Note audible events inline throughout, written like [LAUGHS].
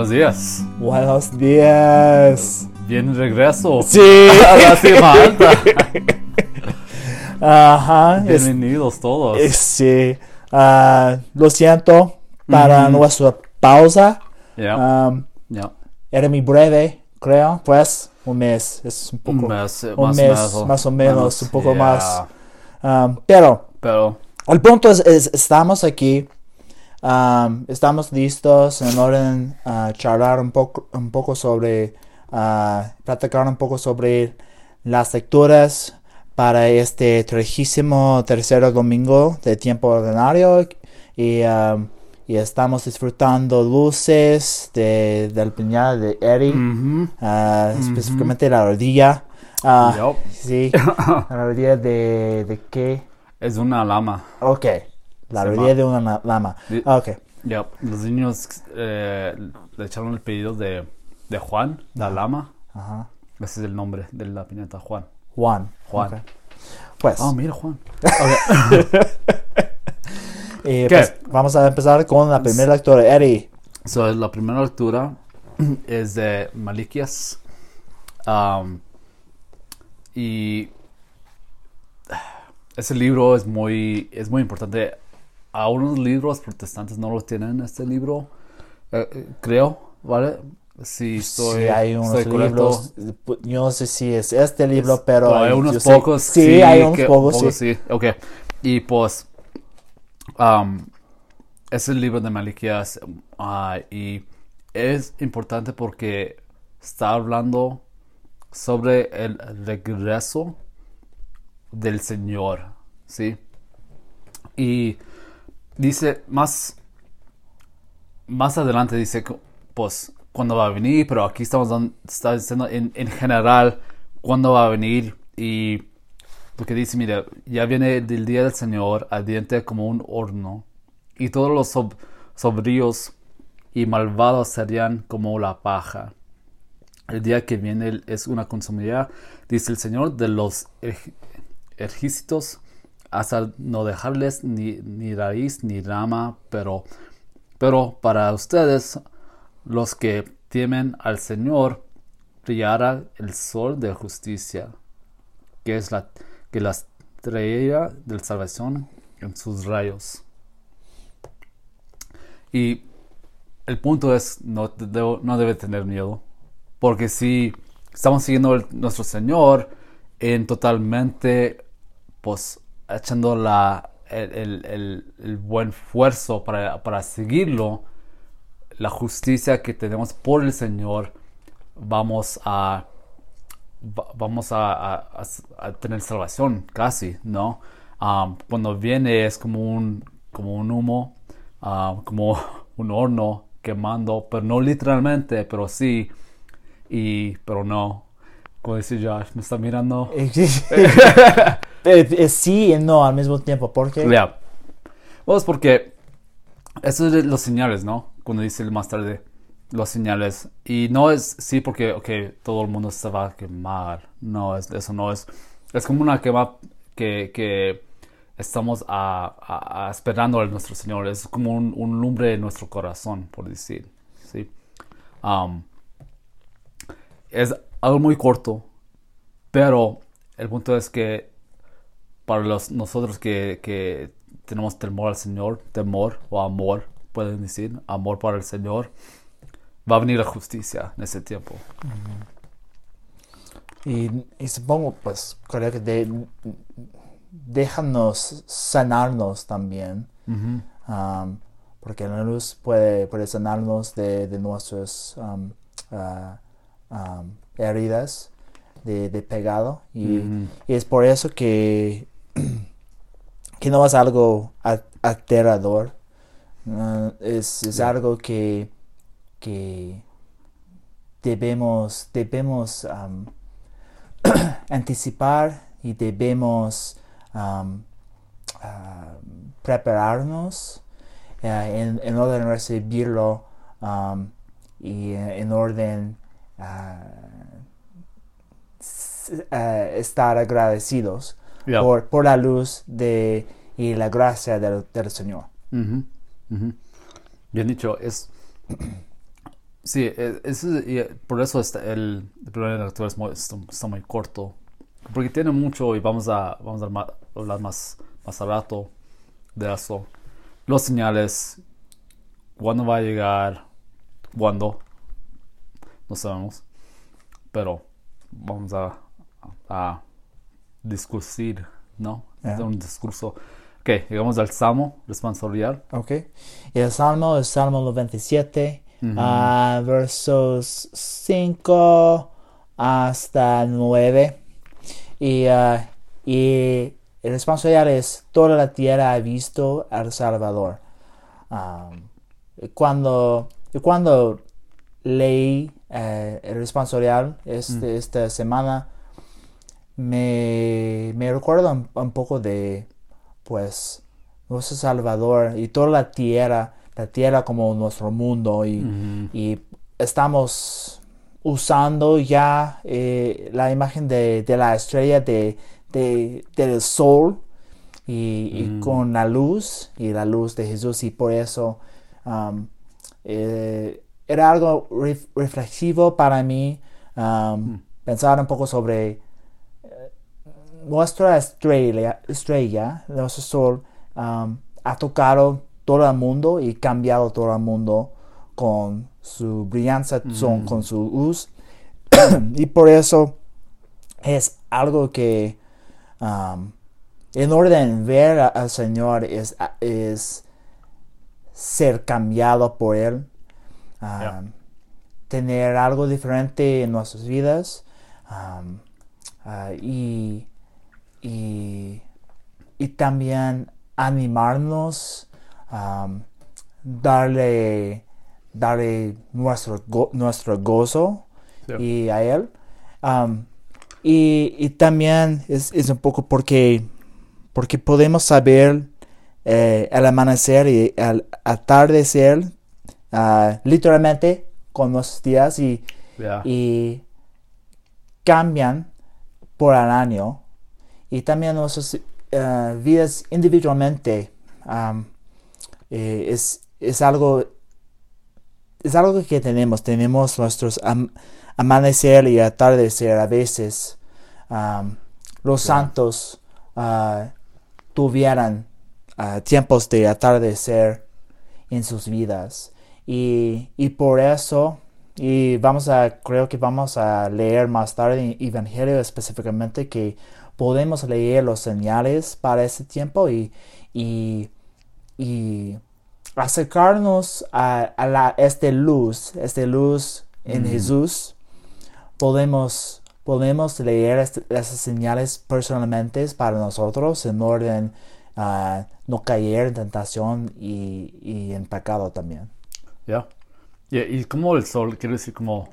Buenos días. Buenos días. Bien regreso. Sí. [LAUGHS] A la cima alta. Ajá. es- Bienvenidos todos. es- sí. Ah, lo siento para Ujú. nuestra pausa. Ya, Um, ya. era muy breve, creo. Pues un mes. Es un poco. Un mes, eh, un más, mes, más, o- más o menos, un poco ya. más. Um, pero Pero, el punto es, es, estamos aquí. Um, estamos listos en orden a charlar un poco, un poco sobre, ah, platicar un poco sobre las lecturas para este trigésimo tercer domingo de tiempo ordinario y, um, y estamos disfrutando luces de, del piñal de ah, Ujú. específicamente la rodilla. Ah, yup. Sí, la rodilla de, de qué? es una lama. Ok, la llama- de una lama. Di- Ok, Ya, Los niños eh, le echaron el pedido de, de Juan, la lama. ajá. Ese es el nombre de la piñata, Juan. Juan. Juan. ok. Pues, Ah, mira, Juan. [LAUGHS] eh, ¿qué? pues, vamos a empezar con la primera lectura. Eddie. So, la primera lectura [CLEARS THROAT] es de Malikias. Um, y [SIGHS] ese libro es muy, es muy importante. Algunos libros protestantes no lo tienen, este libro, eh, eh, creo, ¿vale? Si estoy, sí, hay unos estoy libros. pu- Yo no sé si es este libro, Es- pero. hay unos sé- pocos. Sí, hay unos que- pocos, sí. Ok. Y pues, um, es el libro de Malikias ah, y es importante porque está hablando sobre el regreso del Señor, ¿sí? Y dice más, más adelante dice, pues, cuándo va a venir, pero aquí estamos diciendo en, en general cuándo va a venir y porque dice, mira, ya viene el día del Señor ardiente como un horno y todos los sob- sombríos y malvados serían como la paja. El día que viene es una consumidad, dice el Señor, de los ej- ejércitos hasta no dejarles ni, ni raíz ni rama, pero, pero para ustedes, los que temen al Señor, brillará el sol de justicia, que es la que las traerá de salvación en sus rayos. Y el punto es, no, no debe tener miedo, porque si estamos siguiendo el- nuestro Señor en totalmente, pues, echando la, el, el- el- buen esfuerzo para, para seguirlo, la justicia que tenemos por el Señor, vamos a va- vamos a, a- a- a tener salvación casi, ¿no? Um, cuando viene es como un, como un humo, um, como [LAUGHS] un horno quemando, pero no literalmente, pero sí, y, pero no. Como dice Josh, me está mirando. [LAUGHS] [LAUGHS] Eh, eh, sí y no al mismo tiempo. porque Ya. Pues porque eso es de los señales, ¿no? Cuando dice más tarde los señales. Y no es, sí, porque, ok, todo el mundo se va a quemar. No, es, eso no es. Es como una quema que, que estamos esperando a nuestro Señor. Es como un, un lumbre en nuestro corazón, por decir. Sí. Um, es algo muy corto, pero el punto es que para los, nosotros que, que tenemos temor al Señor, temor o amor, pueden decir, amor para el Señor, va a venir la justicia en ese tiempo. Y, y supongo, pues, creo que de, déjanos sanarnos también. um, porque la luz puede, puede sanarnos de, de nuestras um, ah, um, heridas de, de. Y, Ujú. y es por eso que, [CLEARS THROAT] que no es algo aterrador. Ah, es es algo que, que debemos, debemos um, [CLEARS THROAT] anticipar y debemos um, ah, prepararnos eh, en, en orden recibirlo um, y eh, en orden a s- eh, estar agradecidos Por, por la luz de, y la gracia del, del Señor. Bien dicho, es Sí, e- y, eh, por eso está el, el primer lectura es muy- está, está muy corto. Porque tiene mucho y vamos a, vamos a hablar más, más a rato de eso. Los señales, cuándo va a llegar, cuándo, no sabemos. Pero vamos a, a discursir, ¿no? Ya. Hacer un discurso. Ok, llegamos al Salmo responsorial. Ok. Y el Salmo es Salmo 97, ah, versos 5 hasta 9. Y, ah, y el responsorial es: Toda la tierra ha visto al Salvador. Y cuando, cuando leí eh, el responsorial este, esta semana, me, me recuerda un, un poco de, pues, nuestro Salvador y toda la tierra, la tierra como nuestro mundo y, y estamos usando ya eh, la imagen de, de la estrella de, de- del sol y, y con la luz y la luz de Jesús y por eso um, eh, era algo ref- reflexivo para mí um, pensar un poco sobre nuestra estrella, estrella, nuestro sol, um, ha tocado todo el mundo y cambiado todo el mundo con su brillanza, son- con su luz. [CLEARS THROAT] y por eso es algo que, um, en orden ver a- al Señor, es, es ser cambiado por Él. um. Tener algo diferente en nuestras vidas. um, ah, y, y, y también animarnos, um, darle, darle nuestro, go- nuestro gozo y a Él. Um, y, y también es, es un poco porque, porque podemos saber eh, el amanecer y el atardecer ah, literalmente con nuestros días y, y cambian por el año y también nuestras eh, vidas individualmente eh, es, es algo es algo que tenemos. Tenemos nuestros am- amanecer y atardecer a veces los santos ah, tuvieran ah, tiempos de atardecer en sus vidas. Y, y por eso y vamos a creo que vamos a leer más tarde en Evangelio específicamente que podemos leer los señales para ese tiempo y, y, y acercarnos a, a la, este luz, este luz en Jesús, podemos, podemos leer este- esas señales personalmente para nosotros en orden a no caer en tentación y, y en pecado también. Ya. Y, y como el sol, quiero decir, como,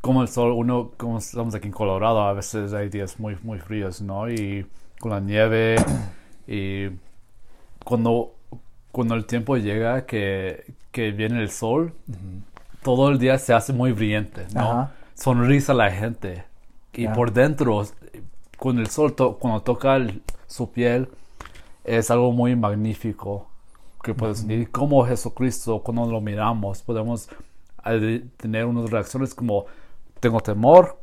como el sol, uno, como estamos aquí en Colorado, a veces hay días muy, muy fríos, ¿no? Y con la nieve, y cuando, cuando el tiempo llega que, que viene el sol, todo el día se hace muy brillante, ¿no? Ajá. Sonrisa la gente. Y por dentro, cuando el sol, to- cuando toca el- su piel, es algo muy magnífico que puedes sentir. Como Jesucristo, cuando lo miramos, podemos eh, tener unas reacciones como tengo temor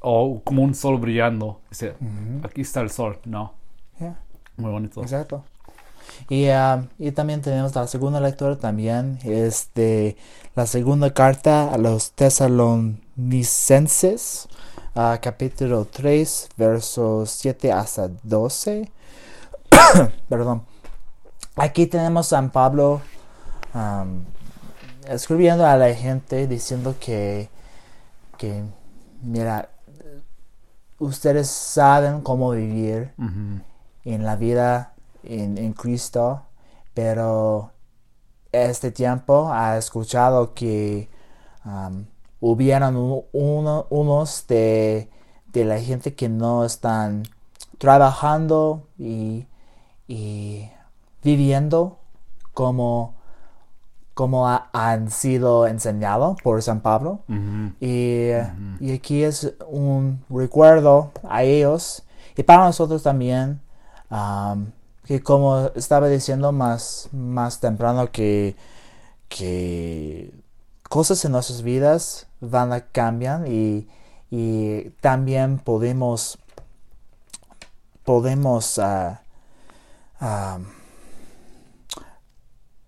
o como un sol brillando. Dice, aquí está el sol, ¿no? Yeah. Muy bonito. Exacto. Y, ah, y también tenemos la segunda lectura también, es de la segunda carta a los tesalonicenses, ah, capítulo 3, versos 7 hasta 12. [COUGHS] Perdón. Aquí tenemos a San Pablo escribiendo a la gente diciendo que, que, mira, ustedes saben cómo vivir en la vida en, en Cristo, pero este tiempo ha escuchado que um, hubieran uno- unos de, de la gente que no están trabajando y, y viviendo como, como ha- han sido enseñados por San Pablo. Y, y aquí es un recuerdo a ellos y para nosotros también, am, que como estaba diciendo más, más temprano, que, que cosas en nuestras vidas van a cambiar y, y también podemos podemos ah,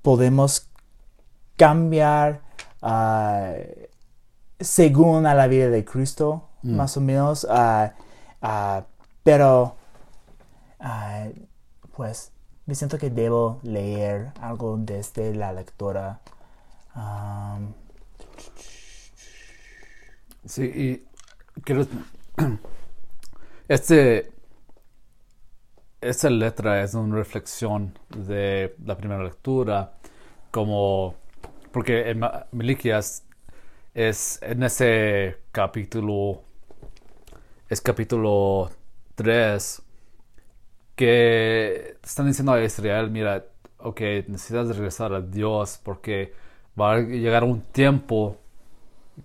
podemos cambiar ah, según a la vida de Cristo Mm. más o menos ah, ah, pero pues me siento que debo leer algo desde la lectura Am, Sí, y quiero... [CLEARS THROAT] Este... Esta letra es una reflexión de la primera lectura, como... Porque en Ma- Miliquias es en ese capítulo... Es capítulo 3 que están diciendo a Israel, mira, ok, necesitas regresar a Dios porque va a llegar un tiempo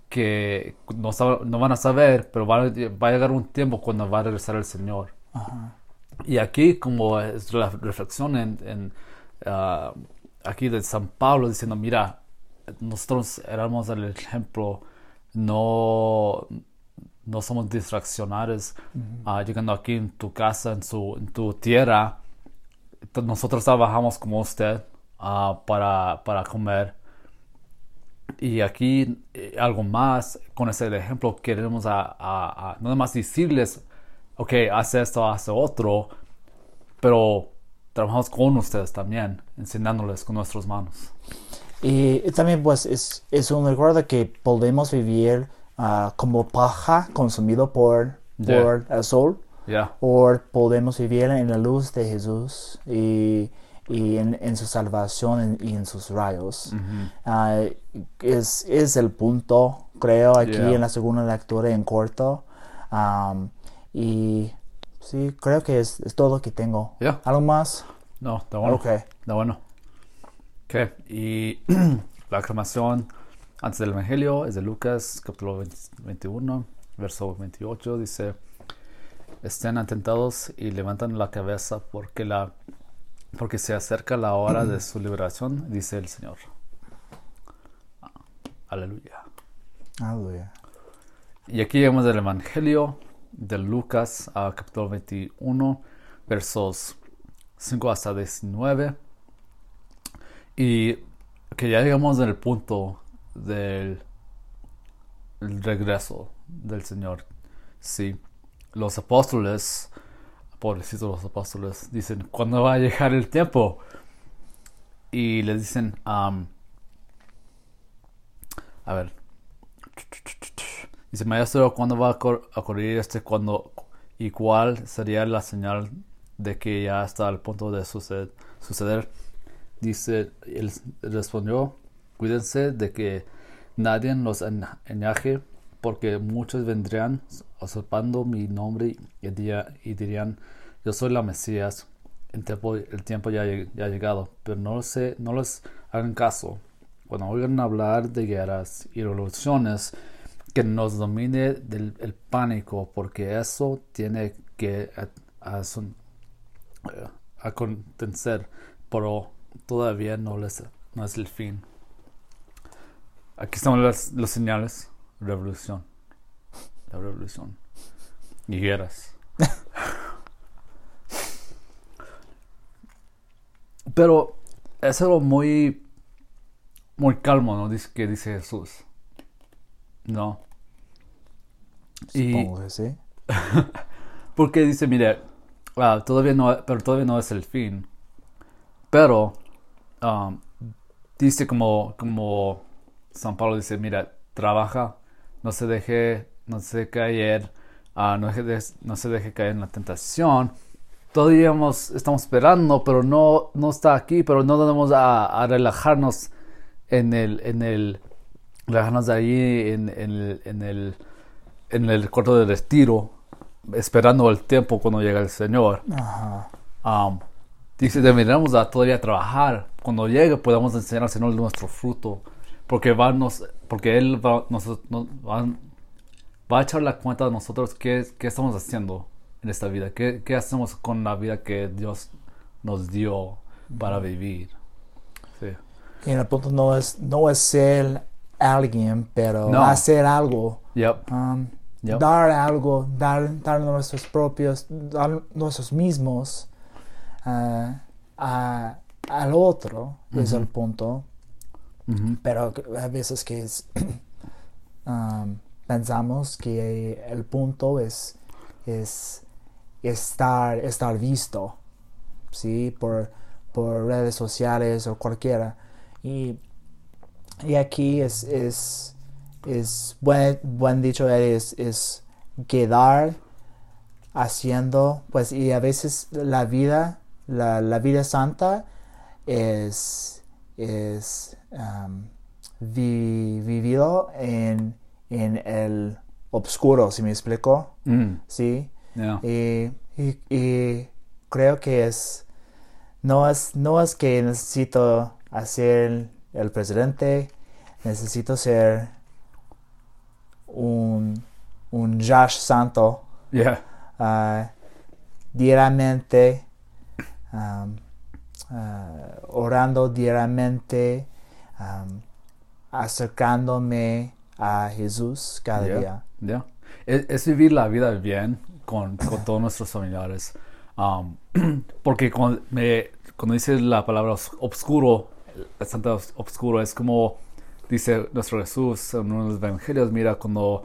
que no, no van a saber, pero va a, va a llegar un tiempo cuando va a regresar el Señor. ajá. Y aquí como es la reflexión en, en, ah, aquí de San Pablo diciendo, mira, nosotros éramos el ejemplo, no, no somos distraccionales, ah, llegando aquí en tu casa, en, su, en tu tierra, nosotros trabajamos como usted ah, para, para comer. Y aquí eh, algo más, con ese ejemplo queremos a, a, a no nada más decirles, ok, hace esto, hace otro, pero trabajamos con ustedes también, enseñándoles con nuestras manos. Y también pues es, es un recuerdo que podemos vivir ah, como paja consumido por, Ya. por el sol Ya, o podemos vivir en la luz de Jesús y, y en, en su salvación y en sus rayos. Ah, es, es el punto, creo, aquí Yeah. en la segunda lectura en corto. Am, y sí, creo que es, es todo lo que tengo. ¿Algo más? no, está bueno. Ok. Está bueno. Ok, y [CLEARS THROAT] la aclamación antes del Evangelio es de Lucas, capítulo 20 21, verso 28, dice, estén atentados y levantan la cabeza porque, la, porque se acerca la hora de su liberación, dice el Señor. Ah, Aleluya. Aleluya. Y aquí vemos el Evangelio de Lucas, ah, capítulo 21, versos 5 hasta 19. Y que ya llegamos al punto del el regreso del Señor. Sí, los apóstoles, pobrecitos los apóstoles, dicen, ¿cuándo va a llegar el tiempo? Y les dicen, am, a ver, Dice, maestro, ¿cuándo va a ocurrir este cuando y cuál sería la señal de que ya está al punto de suced- suceder? Dice, él respondió, cuídense de que nadie los en- engañe, porque muchos vendrían usurpando mi nombre y, diría- y dirían, yo soy la Mesías, el tiempo, el tiempo ya, ya ha llegado, pero no, se, no les hagan caso. Cuando oigan hablar de guerras y revoluciones, que nos domine del, el pánico, porque eso tiene que a- a- son- eh, acontecer, pero todavía no, les, no es el fin. Aquí están las, los señales. Revolución. La revolución. Y guerras. [LAUGHS] Pero es algo muy, muy calmo, ¿no? Dice, que dice Jesús. No. Y- Supongo que sí. [LAUGHS] Porque dice, mire, ah, todavía no, pero todavía no es el fin. Pero um, dice como, como San Pablo dice, mira, trabaja, no se deje, no se deje caer, ah, no, deje de- no se deje caer en la tentación. Todavía hemos- estamos esperando, pero no, no está aquí, pero no debemos a, a relajarnos en el, en el, relajarnos ahí en, en el, en el, en el cuarto de retiro, esperando el tiempo cuando llega el Señor. Ajá. Um, dice, deberíamos todavía trabajar. Cuando llegue podamos enseñar al Señor nuestro fruto. Porque, va nos, porque Él va, nos, nos- va, va a echar la cuenta de nosotros qué, qué estamos haciendo en esta vida. Qué, qué hacemos con la vida que Dios nos dio para vivir. Sí. Y el punto no es, no es ser alguien, pero No. hacer algo. Yep. um, Yep. Dar algo, dar, dar nuestros propios, dar nosotros mismos a- al otro, es el punto. Pero a veces que es, [CLEARS THROAT] um, pensamos que el punto es, es estar, estar visto, ¿sí? Por, por redes sociales o cualquiera. Y, y aquí es, es, es buen, buen dicho, es, es quedar haciendo, pues, y a veces la vida, la, la vida santa es, es um, vi- vivido en, en el obscuro, si me explico, Mm. ¿sí? Yeah. Y, y- y creo que es no es no es que necesito hacer el presidente necesito ser un un Josh Santo Yeah. ah, diariamente um, ah, orando diariamente um, acercándome a Jesús cada Yeah. día Yeah. Es, es vivir la vida bien con, con todos nuestros familiares. Um, [CLEARS THROAT] porque cuando, me, cuando dice la palabra os- obscuro, el santo os- obscuro, es como dice nuestro Jesús en uno de los evangelios. Mira, cuando,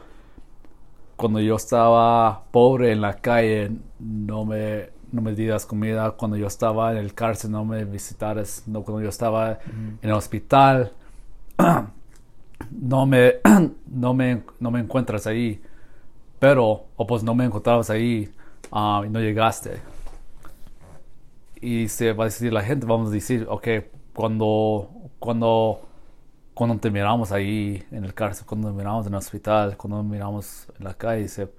cuando yo estaba pobre en la calle, no me, no me dieras comida. Cuando yo estaba en el cárcel, no me visitaras. No, cuando yo estaba en el hospital, [CLEARS THROAT] no me, [CLEARS THROAT] no me, no me encuentras ahí, pero, o pues no me encontrabas ahí ah, y no llegaste. Y se va a decir la gente, vamos a decir, ok, cuando, cuando, cuando te miramos ahí en el cárcel, cuando te miramos en el hospital, cuando te miramos en la calle, dice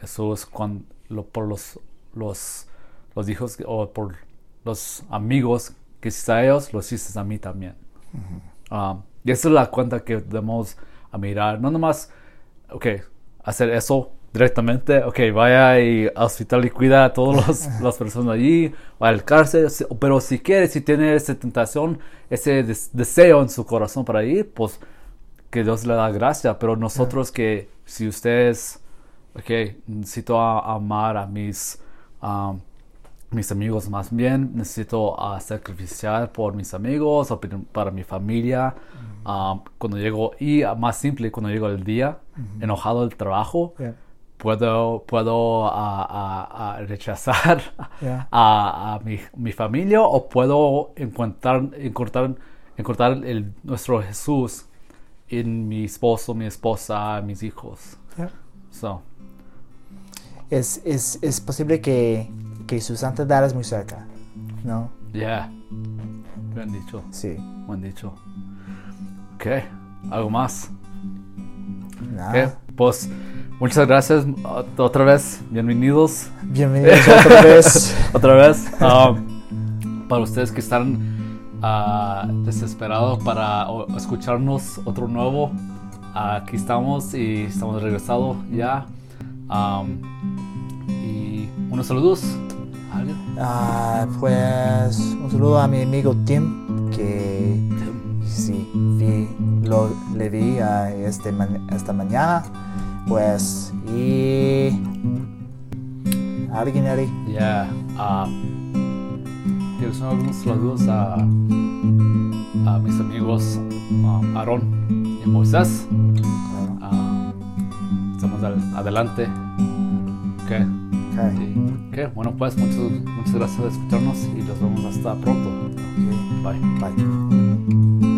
Jesús, cuando, lo- por los, los, los hijos o por los amigos que hiciste a ellos, los hiciste a mí también. Um, y esa es la cuenta que debemos a mirar. No nomás, ok, hacer eso directamente, ok, vaya y al hospital y cuida a todas [LAUGHS] las personas allí, o al cárcel, pero si quiere, si tiene esa tentación, ese des- deseo en su corazón para ir, pues que Dios le da gracia, pero nosotros que si ustedes, ok, necesito a- amar a mis, um, mis amigos más bien, necesito ah, sacrificar por mis amigos o para mi familia. Um, cuando llego, y ah, más simple, cuando llego el día, enojado del trabajo, Yeah. puedo, puedo ah, ah, ah, rechazar Yeah. [LAUGHS] a, a mi, mi familia o puedo encontrar, encontrar, encontrar el, nuestro Jesús en mi esposo, mi esposa, mis hijos. Yeah. So, es, es, es posible que, que su santidad es muy cerca, ¿no? yeah. Buen dicho, Sí. buen dicho. Ok, ¿algo más? Pues muchas gracias uh, otra vez, bienvenidos. Bienvenidos [LAUGHS] otra vez. otra vez. Um, para ustedes que están ah, desesperados para escucharnos otro nuevo, aquí estamos y estamos regresados ya. Um, y unos saludos. Ah, pues un saludo a mi amigo Tim, que sí, vi, lo, le vi ah, este, esta mañana. Pues, y. ¿Alguien ahí? Ya. ah, ¿Tienes algunos saludos a, a mis amigos um, Aarón y Moisés? Claro. Ah, estamos al- adelante. Ok. Ok, Sí. Ok, bueno pues muchas, muchas gracias por escucharnos y nos vemos hasta pronto. Bye. bye.